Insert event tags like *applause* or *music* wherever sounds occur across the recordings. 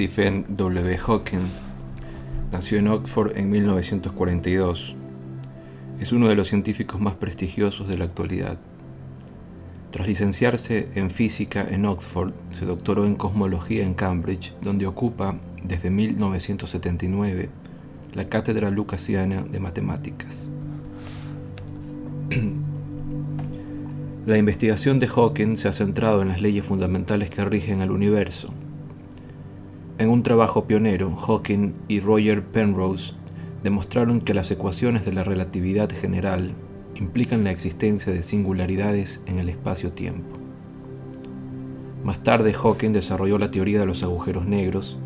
Stephen W. Hawking nació en Oxford en 1942. Es uno de los científicos más prestigiosos de la actualidad. Tras licenciarse en física en Oxford, se doctoró en cosmología en Cambridge, donde ocupa desde 1979 la cátedra lucasiana de matemáticas. *clears throat* La investigación de Hawking se ha centrado en las leyes fundamentales que rigen al universo. En un trabajo pionero, Hawking y Roger Penrose demostraron que las ecuaciones de la relatividad general implican la existencia de singularidades en el espacio-tiempo. Más tarde, Hawking desarrolló la teoría de los agujeros negros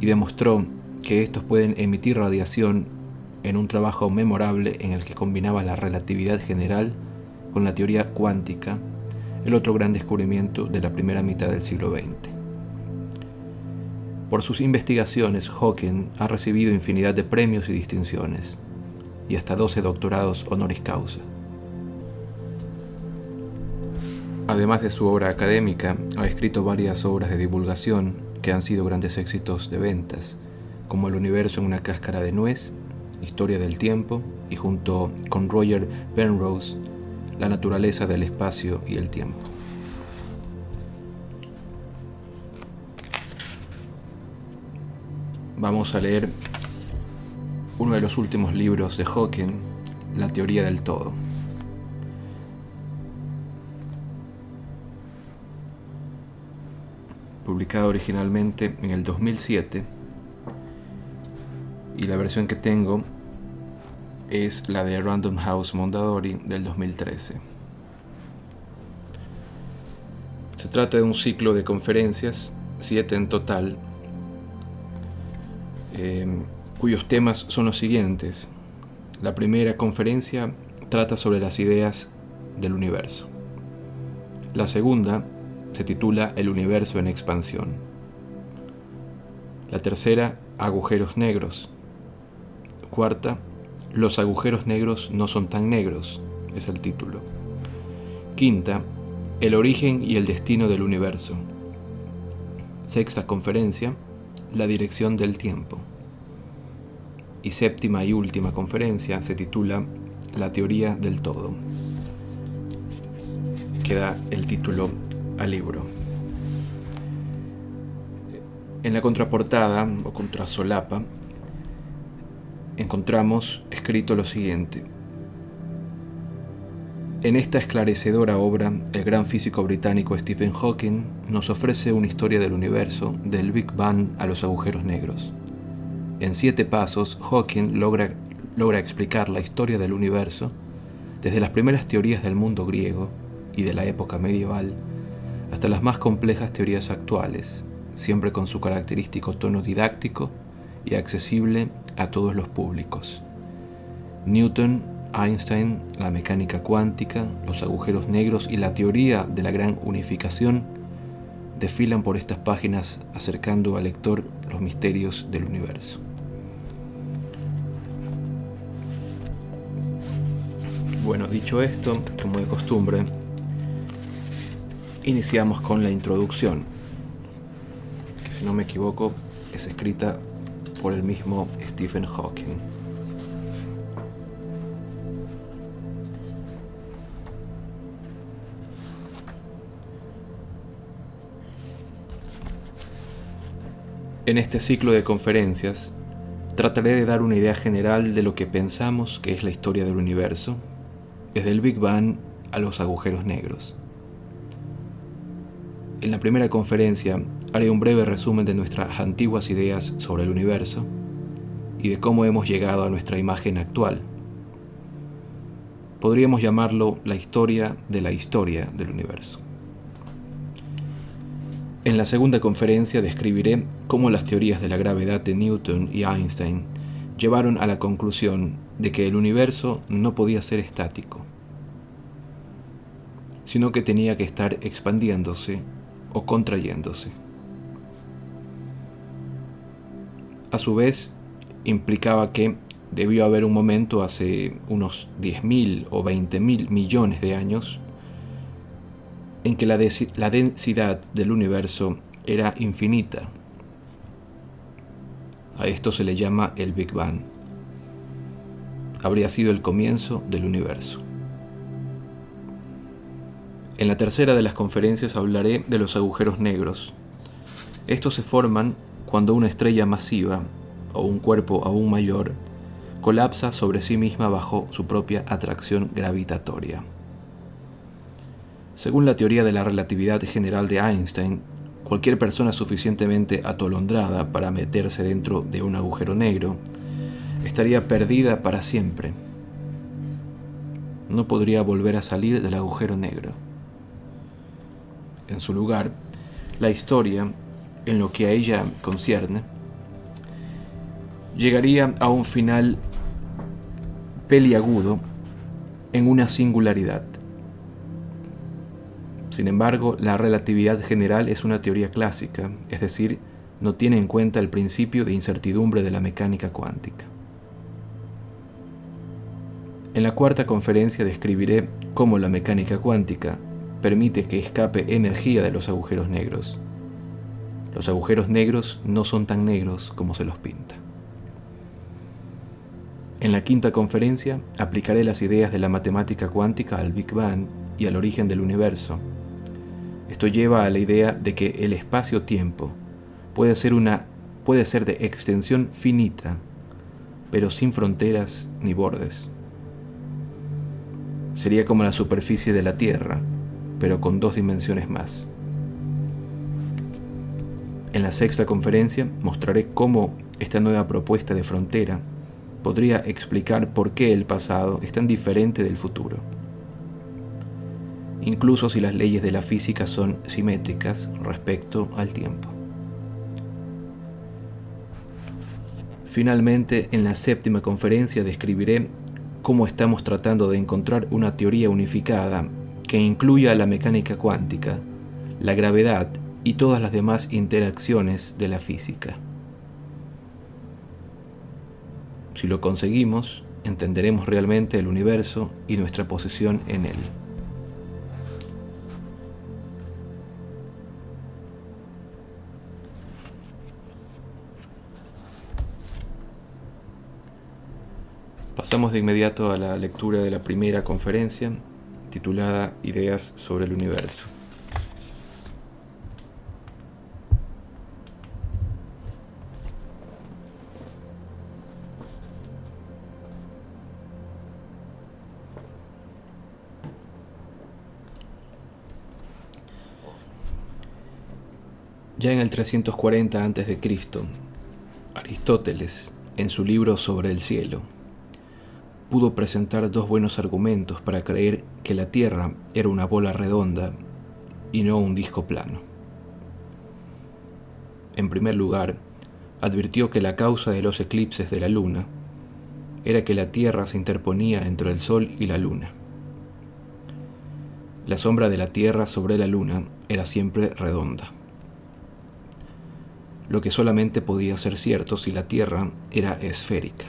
y demostró que estos pueden emitir radiación en un trabajo memorable en el que combinaba la relatividad general con la teoría cuántica, el otro gran descubrimiento de la primera mitad del siglo XX. Por sus investigaciones, Hawking ha recibido infinidad de premios y distinciones, y hasta 12 doctorados honoris causa. Además de su obra académica, ha escrito varias obras de divulgación que han sido grandes éxitos de ventas, como El universo en una cáscara de nuez, Historia del tiempo y junto con Roger Penrose, la naturaleza del espacio y el tiempo. Vamos a leer uno de los últimos libros de Hawking, La teoría del todo. Publicado originalmente en el 2007 y la versión que tengo es la de Random House Mondadori del 2013. Se trata de un ciclo de conferencias, siete en total, em, cuyos temas son los siguientes. La primera conferencia trata sobre las ideas del universo. La segunda se titula El universo en expansión. La tercera, agujeros negros. Cuarta, los agujeros negros no son tan negros, es el título. Quinta, el origen y el destino del universo. Sexta conferencia, la dirección del tiempo. Y séptima y última conferencia se titula La teoría del todo. Queda el título al libro. En la contraportada o contrasolapa encontramos escrito lo siguiente. En esta esclarecedora obra, el gran físico británico Stephen Hawking nos ofrece una historia del universo, del Big Bang a los agujeros negros. En siete pasos, Hawking logra, logra explicar la historia del universo desde las primeras teorías del mundo griego y de la época medieval hasta las más complejas teorías actuales, siempre con su característico tono didáctico y accesible a todos los públicos. Newton, Einstein, la mecánica cuántica, los agujeros negros y la teoría de la gran unificación desfilan por estas páginas acercando al lector los misterios del universo. Bueno, dicho esto, como de costumbre, iniciamos con la introducción, que si no me equivoco es escrita por el mismo Stephen Hawking. En este ciclo de conferencias trataré de dar una idea general de lo que pensamos que es la historia del universo, desde el Big Bang a los agujeros negros. En la primera conferencia haré un breve resumen de nuestras antiguas ideas sobre el universo y de cómo hemos llegado a nuestra imagen actual. Podríamos llamarlo la historia de la historia del universo. En la segunda conferencia describiré cómo las teorías de la gravedad de Newton y Einstein llevaron a la conclusión de que el universo no podía ser estático, sino que tenía que estar expandiéndose o contrayéndose. A su vez, implicaba que debió haber un momento hace unos 10.000 o 20.000 millones de años en que la, la densidad del universo era infinita. A esto se le llama el Big Bang. Habría sido el comienzo del universo. En la tercera de las conferencias hablaré de los agujeros negros. Estos se forman cuando una estrella masiva, o un cuerpo aún mayor, colapsa sobre sí misma bajo su propia atracción gravitatoria. Según la teoría de la relatividad general de Einstein, cualquier persona suficientemente atolondrada para meterse dentro de un agujero negro estaría perdida para siempre. No podría volver a salir del agujero negro. En su lugar, la historia, en lo que a ella concierne, llegaría a un final peliagudo en una singularidad. Sin embargo, la relatividad general es una teoría clásica, es decir, no tiene en cuenta el principio de incertidumbre de la mecánica cuántica. En la cuarta conferencia describiré cómo la mecánica cuántica permite que escape energía de los agujeros negros. Los agujeros negros no son tan negros como se los pinta. En la quinta conferencia aplicaré las ideas de la matemática cuántica al Big Bang y al origen del universo, esto lleva a la idea de que el espacio-tiempo puede ser una puede ser de extensión finita, pero sin fronteras ni bordes. Sería como la superficie de la Tierra, pero con dos dimensiones más. En la sexta conferencia mostraré cómo esta nueva propuesta de frontera podría explicar por qué el pasado es tan diferente del futuro incluso si las leyes de la física son simétricas respecto al tiempo. Finalmente, en la séptima conferencia describiré cómo estamos tratando de encontrar una teoría unificada que incluya la mecánica cuántica, la gravedad y todas las demás interacciones de la física. Si lo conseguimos, entenderemos realmente el universo y nuestra posición en él. Pasamos de inmediato a la lectura de la primera conferencia, titulada Ideas sobre el Universo. Ya en el 340 a.C., Aristóteles, en su libro sobre el cielo, pudo presentar dos buenos argumentos para creer que la Tierra era una bola redonda y no un disco plano. En primer lugar, advirtió que la causa de los eclipses de la Luna era que la Tierra se interponía entre el Sol y la Luna. La sombra de la Tierra sobre la Luna era siempre redonda, lo que solamente podía ser cierto si la Tierra era esférica.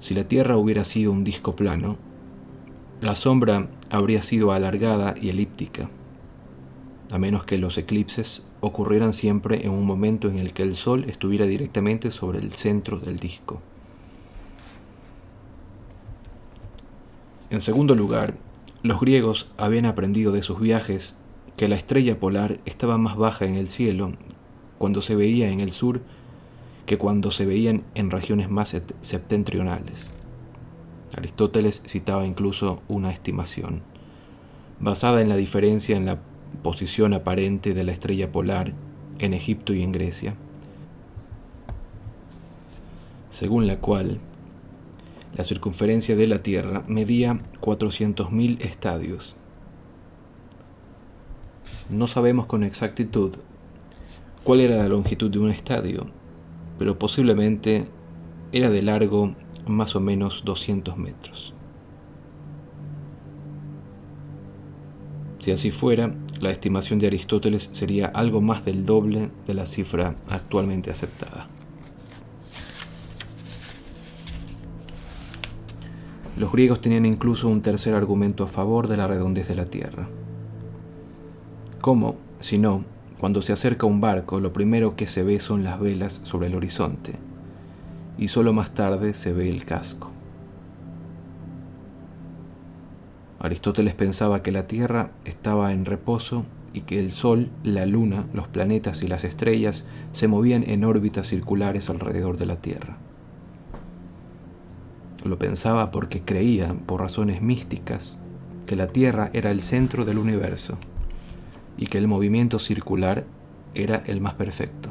Si la Tierra hubiera sido un disco plano, la sombra habría sido alargada y elíptica, a menos que los eclipses ocurrieran siempre en un momento en el que el Sol estuviera directamente sobre el centro del disco. En segundo lugar, los griegos habían aprendido de sus viajes que la estrella polar estaba más baja en el cielo cuando se veía en el sur que cuando se veían en regiones más septentrionales. Aristóteles citaba incluso una estimación, basada en la diferencia en la posición aparente de la estrella polar en Egipto y en Grecia, según la cual la circunferencia de la Tierra medía 400.000 estadios. No sabemos con exactitud cuál era la longitud de un estadio, pero posiblemente era de largo más o menos 200 metros. Si así fuera, la estimación de Aristóteles sería algo más del doble de la cifra actualmente aceptada. Los griegos tenían incluso un tercer argumento a favor de la redondez de la Tierra. ¿Cómo, si no, cuando se acerca un barco, lo primero que se ve son las velas sobre el horizonte, y solo más tarde se ve el casco? Aristóteles pensaba que la Tierra estaba en reposo y que el Sol, la Luna, los planetas y las estrellas se movían en órbitas circulares alrededor de la Tierra. Lo pensaba porque creía, por razones místicas, que la Tierra era el centro del universo y que el movimiento circular era el más perfecto.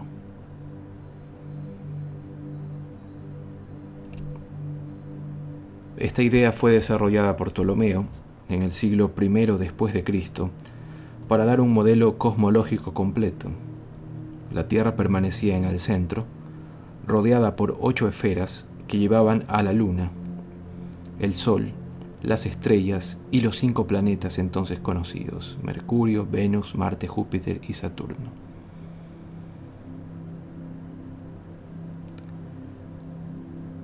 Esta idea fue desarrollada por Ptolomeo en el siglo I después de Cristo para dar un modelo cosmológico completo. La Tierra permanecía en el centro, rodeada por ocho esferas que llevaban a la Luna, el Sol, las estrellas y los cinco planetas entonces conocidos, Mercurio, Venus, Marte, Júpiter y Saturno.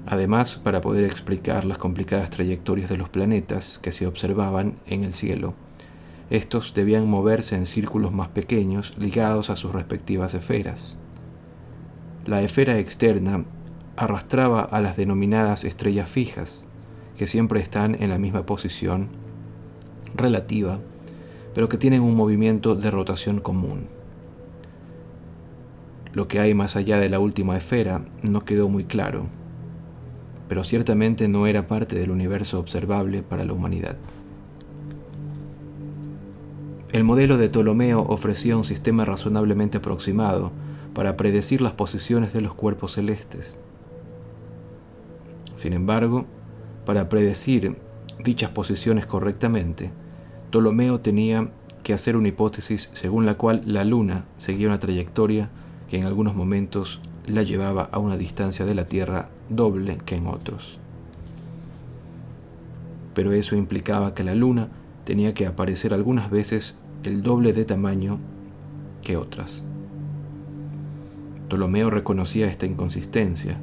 Además, para poder explicar las complicadas trayectorias de los planetas que se observaban en el cielo, estos debían moverse en círculos más pequeños ligados a sus respectivas esferas. La esfera externa arrastraba a las denominadas estrellas fijas, que siempre están en la misma posición relativa, pero que tienen un movimiento de rotación común. Lo que hay más allá de la última esfera no quedó muy claro, pero ciertamente no era parte del universo observable para la humanidad. El modelo de Ptolomeo ofrecía un sistema razonablemente aproximado para predecir las posiciones de los cuerpos celestes. Sin embargo, para predecir dichas posiciones correctamente, Ptolomeo tenía que hacer una hipótesis según la cual la Luna seguía una trayectoria que en algunos momentos la llevaba a una distancia de la Tierra doble que en otros. Pero eso implicaba que la Luna tenía que aparecer algunas veces el doble de tamaño que otras. Ptolomeo reconocía esta inconsistencia,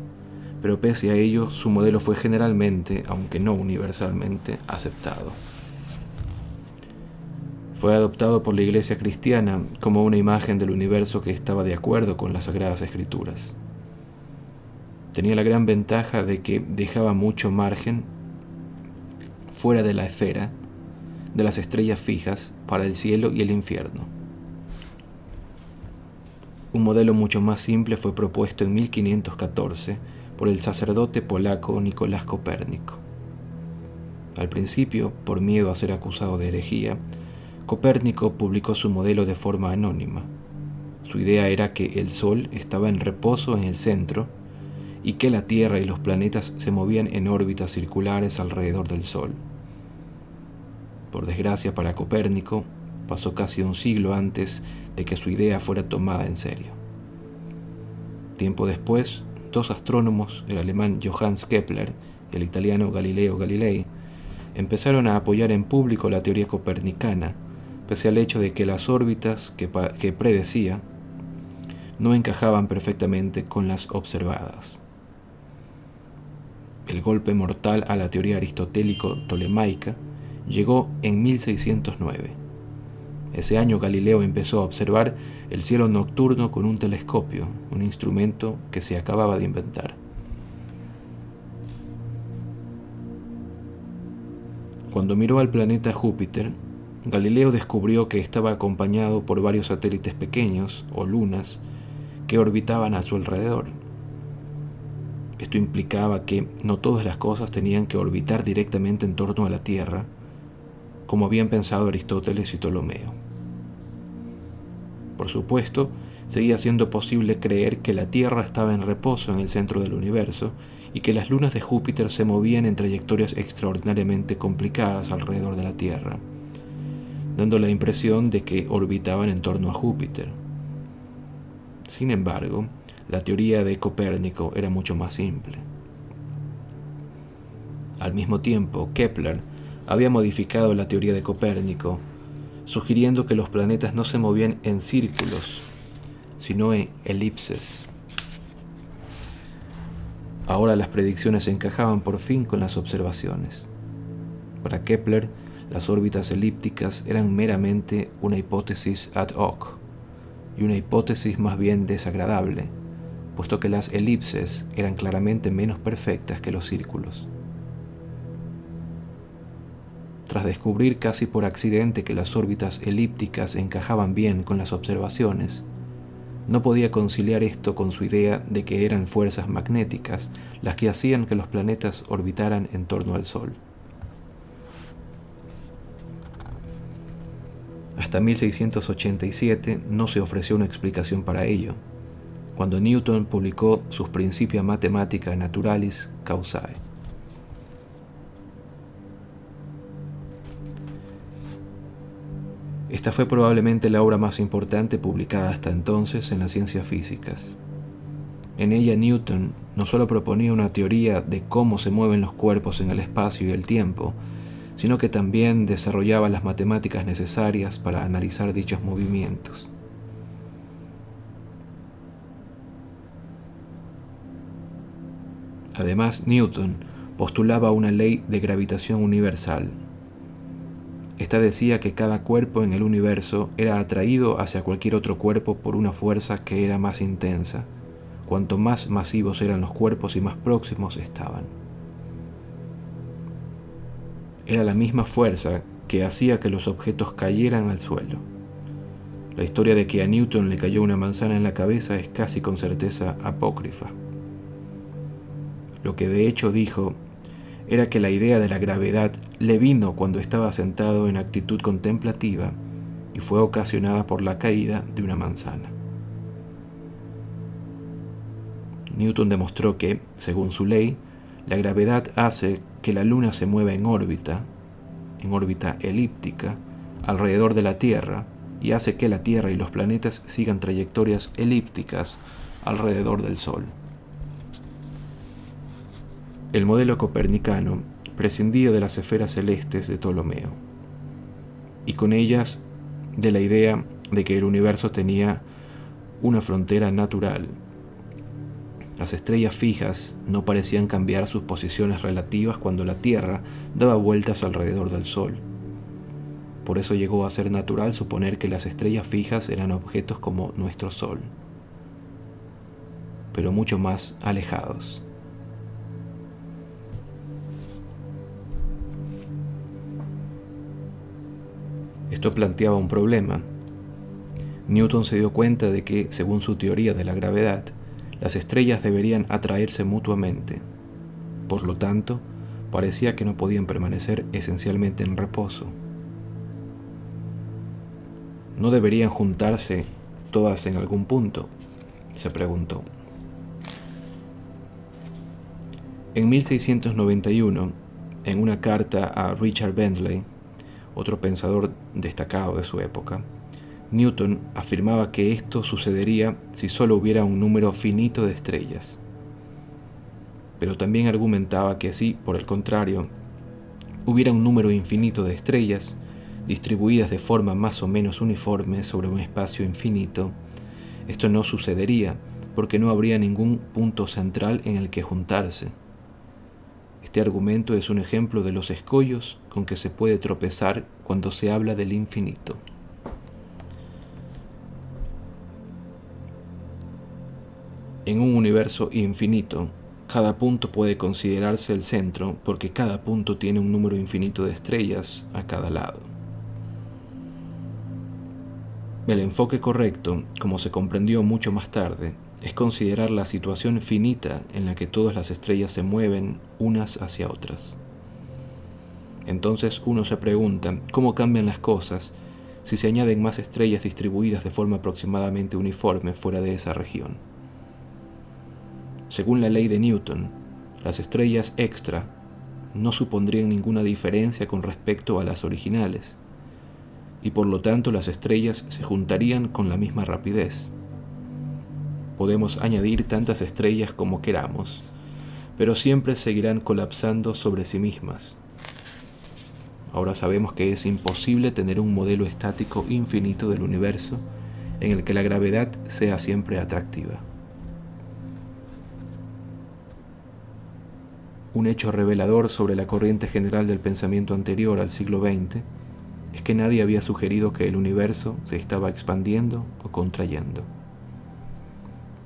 pero pese a ello su modelo fue generalmente, aunque no universalmente, aceptado. Fue adoptado por la Iglesia cristiana como una imagen del universo que estaba de acuerdo con las Sagradas Escrituras. Tenía la gran ventaja de que dejaba mucho margen fuera de la esfera de las estrellas fijas para el cielo y el infierno. Un modelo mucho más simple fue propuesto en 1514 por el sacerdote polaco Nicolás Copérnico. Al principio, por miedo a ser acusado de herejía, Copérnico publicó su modelo de forma anónima. Su idea era que el Sol estaba en reposo en el centro y que la Tierra y los planetas se movían en órbitas circulares alrededor del Sol. Por desgracia para Copérnico, pasó casi un siglo antes de que su idea fuera tomada en serio. Tiempo después, dos astrónomos, el alemán Johannes Kepler y el italiano Galileo Galilei, empezaron a apoyar en público la teoría copernicana pese al hecho de que las órbitas que, predecía no encajaban perfectamente con las observadas. El golpe mortal a la teoría aristotélico-tolemaica llegó en 1609. Ese año Galileo empezó a observar el cielo nocturno con un telescopio, un instrumento que se acababa de inventar. Cuando miró al planeta Júpiter, Galileo descubrió que estaba acompañado por varios satélites pequeños o lunas que orbitaban a su alrededor. Esto implicaba que no todas las cosas tenían que orbitar directamente en torno a la Tierra, como habían pensado Aristóteles y Ptolomeo. Por supuesto, seguía siendo posible creer que la Tierra estaba en reposo en el centro del universo y que las lunas de Júpiter se movían en trayectorias extraordinariamente complicadas alrededor de la Tierra dando la impresión de que orbitaban en torno a Júpiter. Sin embargo, la teoría de Copérnico era mucho más simple. Al mismo tiempo, Kepler había modificado la teoría de Copérnico sugiriendo que los planetas no se movían en círculos, sino en elipses. Ahora las predicciones encajaban por fin con las observaciones. Para Kepler, las órbitas elípticas eran meramente una hipótesis ad hoc, y una hipótesis más bien desagradable, puesto que las elipses eran claramente menos perfectas que los círculos. Tras descubrir casi por accidente que las órbitas elípticas encajaban bien con las observaciones, no podía conciliar esto con su idea de que eran fuerzas magnéticas las que hacían que los planetas orbitaran en torno al Sol. Hasta 1687 no se ofreció una explicación para ello, cuando Newton publicó sus Principia Mathematica Naturalis Causae. Esta fue probablemente la obra más importante publicada hasta entonces en las ciencias físicas. En ella Newton no solo proponía una teoría de cómo se mueven los cuerpos en el espacio y el tiempo, sino que también desarrollaba las matemáticas necesarias para analizar dichos movimientos. Además, Newton postulaba una ley de gravitación universal. Esta decía que cada cuerpo en el universo era atraído hacia cualquier otro cuerpo por una fuerza que era más intensa, cuanto más masivos eran los cuerpos y más próximos estaban era la misma fuerza que hacía que los objetos cayeran al suelo. La historia de que a Newton le cayó una manzana en la cabeza es casi con certeza apócrifa. Lo que de hecho dijo era que la idea de la gravedad le vino cuando estaba sentado en actitud contemplativa y fue ocasionada por la caída de una manzana. Newton demostró que, según su ley, la gravedad hace que la Luna se mueva en órbita, en órbita elíptica, alrededor de la Tierra, y hace que la Tierra y los planetas sigan trayectorias elípticas alrededor del Sol. El modelo copernicano prescindía de las esferas celestes de Ptolomeo, y con ellas de la idea de que el universo tenía una frontera natural las estrellas fijas no parecían cambiar sus posiciones relativas cuando la Tierra daba vueltas alrededor del Sol. Por eso llegó a ser natural suponer que las estrellas fijas eran objetos como nuestro Sol, pero mucho más alejados. Esto planteaba un problema. Newton se dio cuenta de que, según su teoría de la gravedad, las estrellas deberían atraerse mutuamente. Por lo tanto, parecía que no podían permanecer esencialmente en reposo. ¿No deberían juntarse todas en algún punto? se preguntó. En 1691, en una carta a Richard Bentley, otro pensador destacado de su época, Newton afirmaba que esto sucedería si solo hubiera un número finito de estrellas. Pero también argumentaba que si, por el contrario, hubiera un número infinito de estrellas, distribuidas de forma más o menos uniforme sobre un espacio infinito, esto no sucedería porque no habría ningún punto central en el que juntarse. Este argumento es un ejemplo de los escollos con que se puede tropezar cuando se habla del infinito. En un universo infinito, cada punto puede considerarse el centro porque cada punto tiene un número infinito de estrellas a cada lado. El enfoque correcto, como se comprendió mucho más tarde, es considerar la situación finita en la que todas las estrellas se mueven unas hacia otras. Entonces uno se pregunta cómo cambian las cosas si se añaden más estrellas distribuidas de forma aproximadamente uniforme fuera de esa región. Según la ley de Newton, las estrellas extra no supondrían ninguna diferencia con respecto a las originales, y por lo tanto las estrellas se juntarían con la misma rapidez. Podemos añadir tantas estrellas como queramos, pero siempre seguirán colapsando sobre sí mismas. Ahora sabemos que es imposible tener un modelo estático infinito del universo en el que la gravedad sea siempre atractiva. Un hecho revelador sobre la corriente general del pensamiento anterior al siglo XX es que nadie había sugerido que el universo se estaba expandiendo o contrayendo.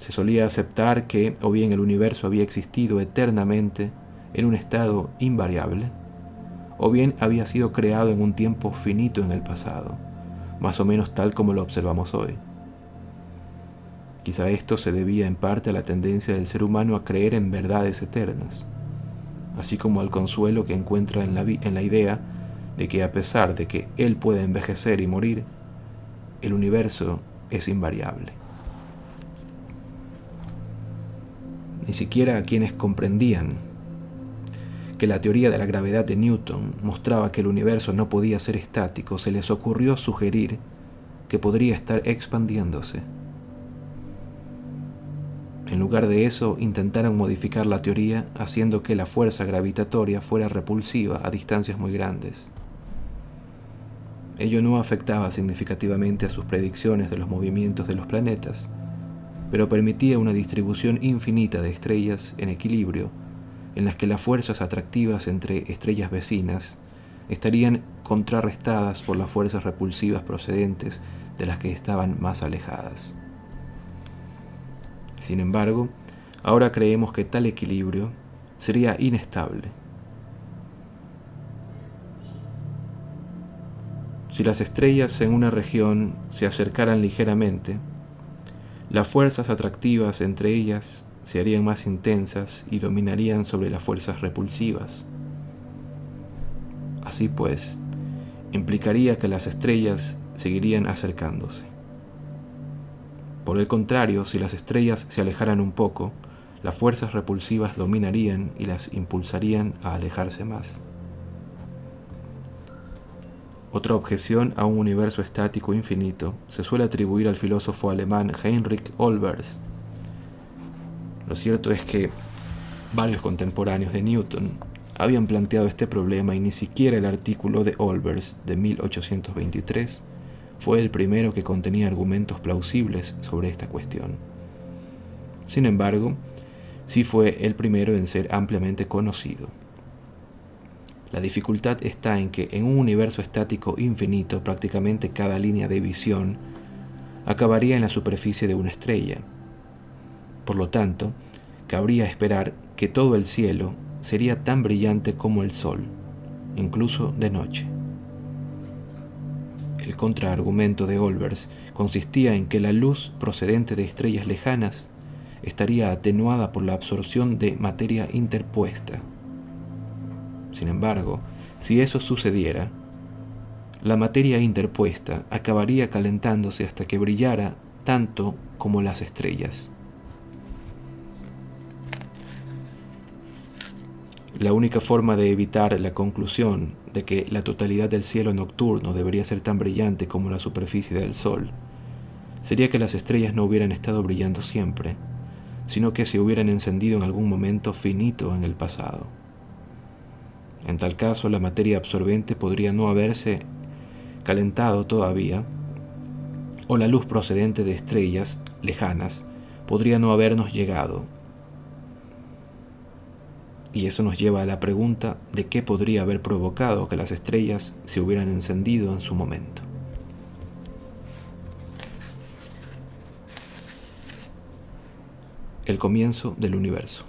Se solía aceptar que o bien el universo había existido eternamente en un estado invariable, o bien había sido creado en un tiempo finito en el pasado, más o menos tal como lo observamos hoy. Quizá esto se debía en parte a la tendencia del ser humano a creer en verdades eternas, así como al consuelo que encuentra en la, idea de que a pesar de que Él puede envejecer y morir, el universo es invariable. Ni siquiera a quienes comprendían que la teoría de la gravedad de Newton mostraba que el universo no podía ser estático, se les ocurrió sugerir que podría estar expandiéndose. En lugar de eso, intentaron modificar la teoría haciendo que la fuerza gravitatoria fuera repulsiva a distancias muy grandes. Ello no afectaba significativamente a sus predicciones de los movimientos de los planetas, pero permitía una distribución infinita de estrellas en equilibrio, en las que las fuerzas atractivas entre estrellas vecinas estarían contrarrestadas por las fuerzas repulsivas procedentes de las que estaban más alejadas. Sin embargo, ahora creemos que tal equilibrio sería inestable Si las estrellas en una región se acercaran ligeramente, las fuerzas atractivas entre ellas se harían más intensas y dominarían sobre las fuerzas repulsivas. Así pues, implicaría que las estrellas seguirían acercándose. Por el contrario, si las estrellas se alejaran un poco, las fuerzas repulsivas dominarían y las impulsarían a alejarse más. Otra objeción a un universo estático infinito se suele atribuir al filósofo alemán Heinrich Olbers. Lo cierto es que varios contemporáneos de Newton habían planteado este problema y ni siquiera el artículo de Olbers de 1823 fue el primero que contenía argumentos plausibles sobre esta cuestión. Sin embargo, sí fue el primero en ser ampliamente conocido. La dificultad está en que en un universo estático infinito prácticamente cada línea de visión acabaría en la superficie de una estrella. Por lo tanto, cabría esperar que todo el cielo sería tan brillante como el sol, incluso de noche. El contraargumento de Olbers consistía en que la luz procedente de estrellas lejanas estaría atenuada por la absorción de materia interpuesta sin embargo, si eso sucediera, la materia interpuesta acabaría calentándose hasta que brillara tanto como las estrellas. La única forma de evitar la conclusión de que la totalidad del cielo nocturno debería ser tan brillante como la superficie del Sol sería que las estrellas no hubieran estado brillando siempre, sino que se hubieran encendido en algún momento finito en el pasado. En tal caso, la materia absorbente podría no haberse calentado todavía, o la luz procedente de estrellas lejanas podría no habernos llegado. Y eso nos lleva a la pregunta de qué podría haber provocado que las estrellas se hubieran encendido en su momento. El comienzo del universo.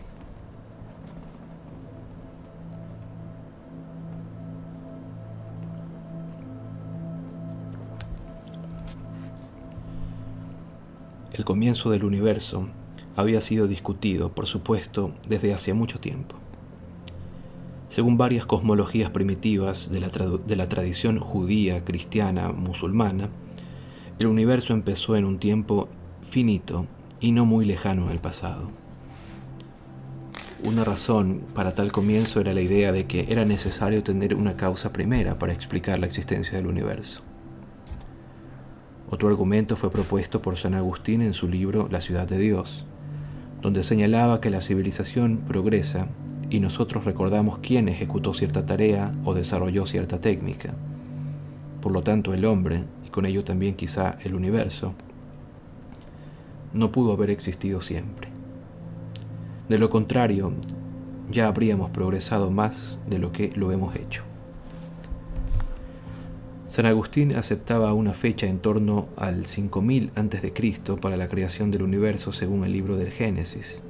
El comienzo del universo había sido discutido, por supuesto, desde hacía mucho tiempo. Según varias cosmologías primitivas de la, tradición judía, cristiana, musulmana, el universo empezó en un tiempo finito y no muy lejano en pasado. Una razón para tal comienzo era la idea de que era necesario tener una causa primera para explicar la existencia del universo. Otro argumento fue propuesto por San Agustín en su libro La ciudad de Dios, donde señalaba que la civilización progresa y nosotros recordamos quién ejecutó cierta tarea o desarrolló cierta técnica. Por lo tanto, el hombre, y con ello también quizá el universo, no pudo haber existido siempre. De lo contrario, ya habríamos progresado más de lo que lo hemos hecho. San Agustín aceptaba una fecha en torno al 5000 a.C. para la creación del universo según el libro del Génesis.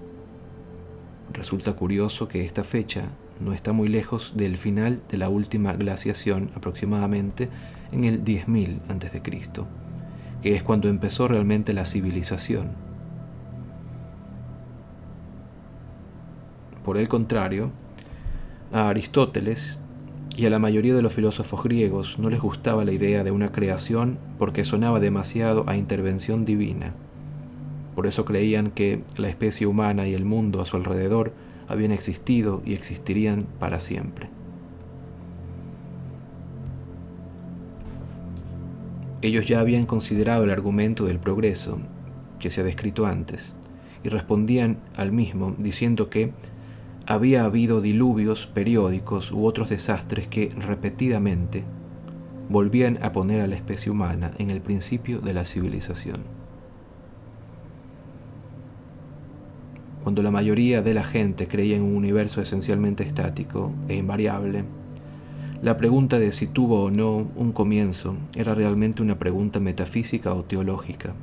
Resulta curioso que esta fecha no está muy lejos del final de la última glaciación, aproximadamente en el 10.000 a.C., que es cuando empezó realmente la civilización. Por el contrario, a Aristóteles y a la mayoría de los filósofos griegos no les gustaba la idea de una creación porque sonaba demasiado a intervención divina. Por eso creían que la especie humana y el mundo a su alrededor habían existido y existirían para siempre. Ellos ya habían considerado el argumento del progreso que se ha descrito antes y respondían al mismo diciendo que había habido diluvios periódicos u otros desastres que repetidamente volvían a poner a la especie humana en el principio de la civilización. Cuando la mayoría de la gente creía en un universo esencialmente estático e invariable, la pregunta de si tuvo o no un comienzo era realmente una pregunta metafísica o teológica.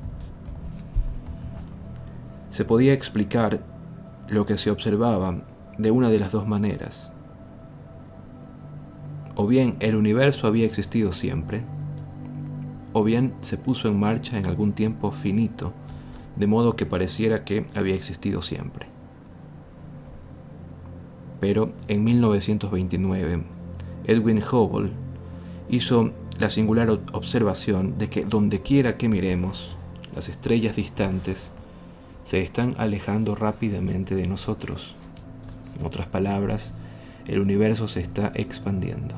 Se podía explicar lo que se observaba de una de las dos maneras. O bien el universo había existido siempre, o bien se puso en marcha en algún tiempo finito, de modo que pareciera que había existido siempre. Pero en 1929, Edwin Hubble hizo la singular observación de que donde quiera que miremos, las estrellas distantes se están alejando rápidamente de nosotros. En otras palabras, el universo se está expandiendo.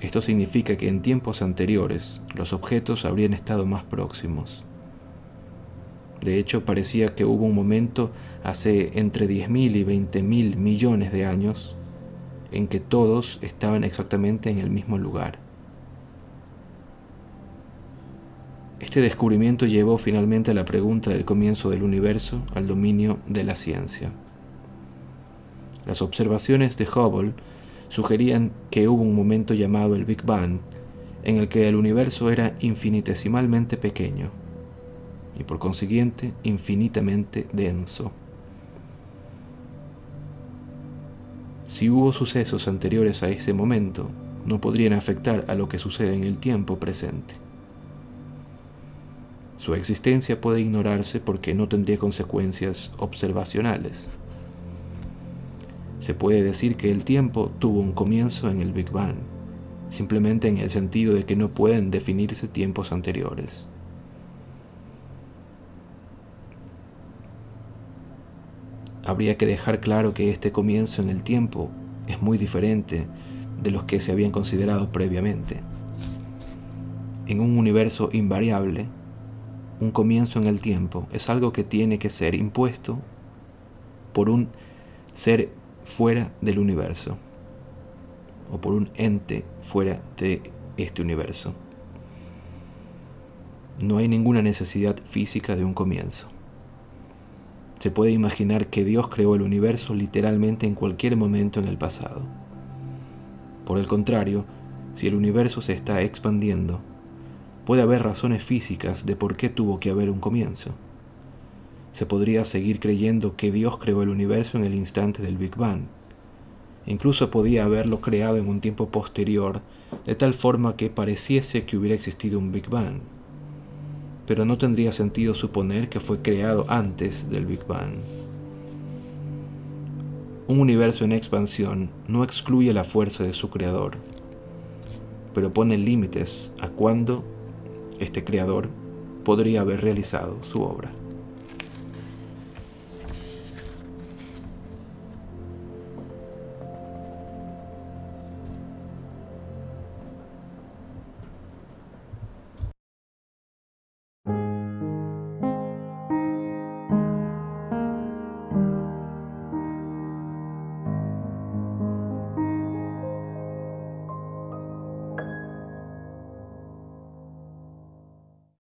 Esto significa que en tiempos anteriores los objetos habrían estado más próximos. De hecho, parecía que hubo un momento hace entre 10.000 y 20.000 millones de años en que todos estaban exactamente en el mismo lugar. Este descubrimiento llevó finalmente a la pregunta del comienzo del universo al dominio de la ciencia. Las observaciones de Hubble sugerían que hubo un momento llamado el Big Bang en el que el universo era infinitesimalmente pequeño y por consiguiente infinitamente denso. Si hubo sucesos anteriores a ese momento, no podrían afectar a lo que sucede en el tiempo presente. Su existencia puede ignorarse porque no tendría consecuencias observacionales. Se puede decir que el tiempo tuvo un comienzo en el Big Bang, simplemente en el sentido de que no pueden definirse tiempos anteriores. Habría que dejar claro que este comienzo en el tiempo es muy diferente de los que se habían considerado previamente. En un universo invariable, un comienzo en el tiempo es algo que tiene que ser impuesto por un ser fuera del universo o por un ente fuera de este universo. No hay ninguna necesidad física de un comienzo. Se puede imaginar que Dios creó el universo literalmente en cualquier momento en el pasado. Por el contrario, si el universo se está expandiendo, Puede haber razones físicas de por qué tuvo que haber un comienzo. Se podría seguir creyendo que Dios creó el universo en el instante del Big Bang. Incluso podía haberlo creado en un tiempo posterior, de tal forma que pareciese que hubiera existido un Big Bang. Pero no tendría sentido suponer que fue creado antes del Big Bang. Un universo en expansión no excluye la fuerza de su creador, pero pone límites a cuándo este creador podría haber realizado su obra.